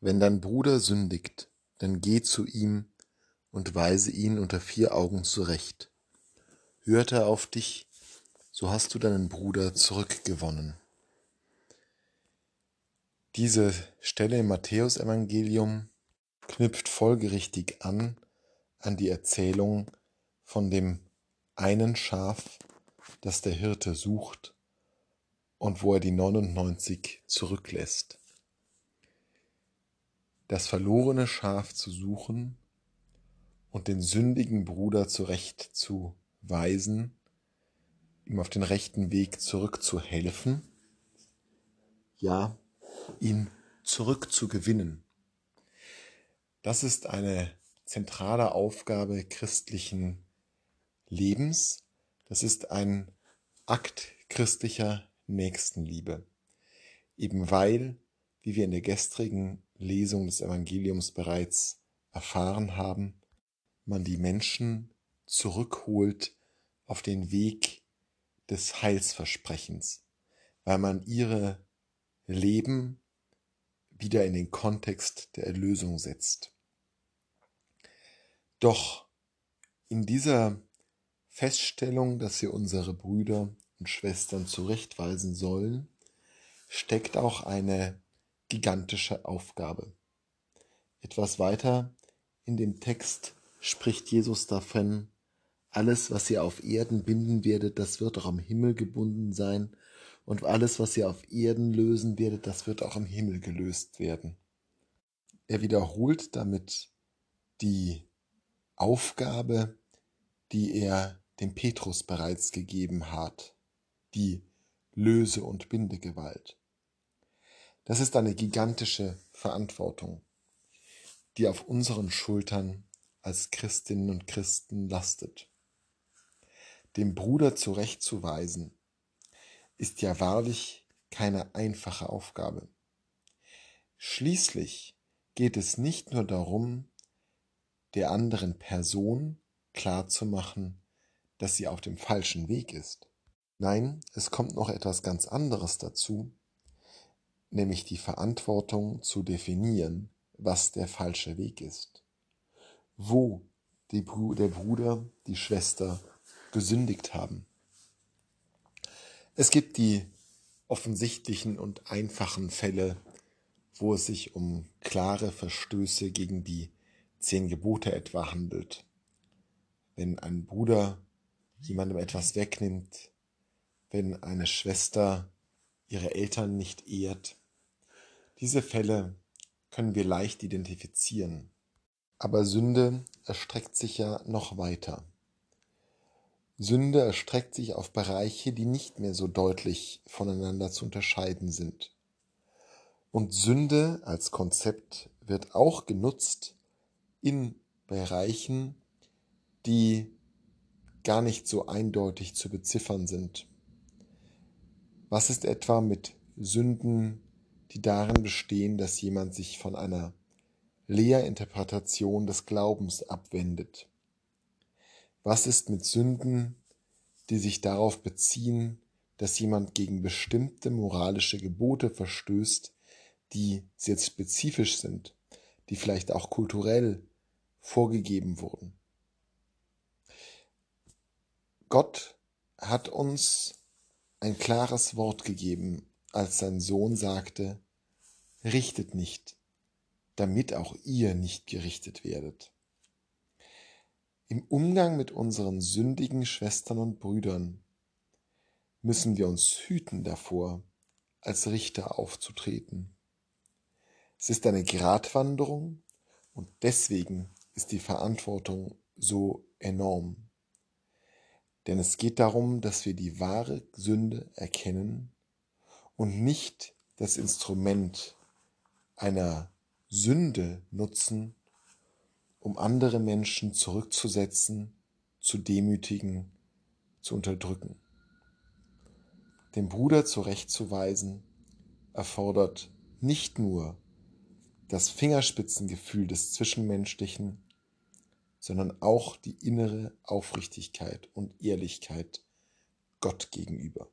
Wenn dein Bruder sündigt, dann geh zu ihm und weise ihn unter vier Augen zurecht. Hört er auf dich, so hast du deinen Bruder zurückgewonnen. Diese Stelle im Matthäusevangelium knüpft folgerichtig an an die Erzählung von dem einen Schaf, das der Hirte sucht und wo er die 99 zurücklässt das verlorene Schaf zu suchen und den sündigen Bruder zurecht zu weisen, ihm auf den rechten Weg zurückzuhelfen, ja, ihn zurückzugewinnen. Das ist eine zentrale Aufgabe christlichen Lebens. Das ist ein Akt christlicher Nächstenliebe. Eben weil, wie wir in der gestrigen Lesung des Evangeliums bereits erfahren haben, man die Menschen zurückholt auf den Weg des Heilsversprechens, weil man ihre Leben wieder in den Kontext der Erlösung setzt. Doch in dieser Feststellung, dass wir unsere Brüder und Schwestern zurechtweisen sollen, steckt auch eine gigantische Aufgabe. Etwas weiter in dem Text spricht Jesus davon, alles, was ihr auf Erden binden werdet, das wird auch am Himmel gebunden sein, und alles, was ihr auf Erden lösen werdet, das wird auch im Himmel gelöst werden. Er wiederholt damit die Aufgabe, die er dem Petrus bereits gegeben hat, die Löse- und Bindegewalt. Das ist eine gigantische Verantwortung, die auf unseren Schultern als Christinnen und Christen lastet. Dem Bruder zurechtzuweisen, ist ja wahrlich keine einfache Aufgabe. Schließlich geht es nicht nur darum, der anderen Person klarzumachen, dass sie auf dem falschen Weg ist. Nein, es kommt noch etwas ganz anderes dazu, nämlich die Verantwortung zu definieren, was der falsche Weg ist. Wo die, der Bruder, die Schwester gesündigt haben. Es gibt die offensichtlichen und einfachen Fälle, wo es sich um klare Verstöße gegen die zehn Gebote etwa handelt. Wenn ein Bruder jemandem etwas wegnimmt, wenn eine Schwester ihre Eltern nicht ehrt, diese Fälle können wir leicht identifizieren. Aber Sünde erstreckt sich ja noch weiter. Sünde erstreckt sich auf Bereiche, die nicht mehr so deutlich voneinander zu unterscheiden sind. Und Sünde als Konzept wird auch genutzt in Bereichen, die gar nicht so eindeutig zu beziffern sind. Was ist etwa mit Sünden die darin bestehen, dass jemand sich von einer Lehrinterpretation des Glaubens abwendet. Was ist mit Sünden, die sich darauf beziehen, dass jemand gegen bestimmte moralische Gebote verstößt, die jetzt spezifisch sind, die vielleicht auch kulturell vorgegeben wurden. Gott hat uns ein klares Wort gegeben als sein Sohn sagte, Richtet nicht, damit auch ihr nicht gerichtet werdet. Im Umgang mit unseren sündigen Schwestern und Brüdern müssen wir uns hüten davor, als Richter aufzutreten. Es ist eine Gratwanderung und deswegen ist die Verantwortung so enorm. Denn es geht darum, dass wir die wahre Sünde erkennen und nicht das Instrument einer Sünde nutzen, um andere Menschen zurückzusetzen, zu demütigen, zu unterdrücken. Den Bruder zurechtzuweisen erfordert nicht nur das Fingerspitzengefühl des Zwischenmenschlichen, sondern auch die innere Aufrichtigkeit und Ehrlichkeit Gott gegenüber.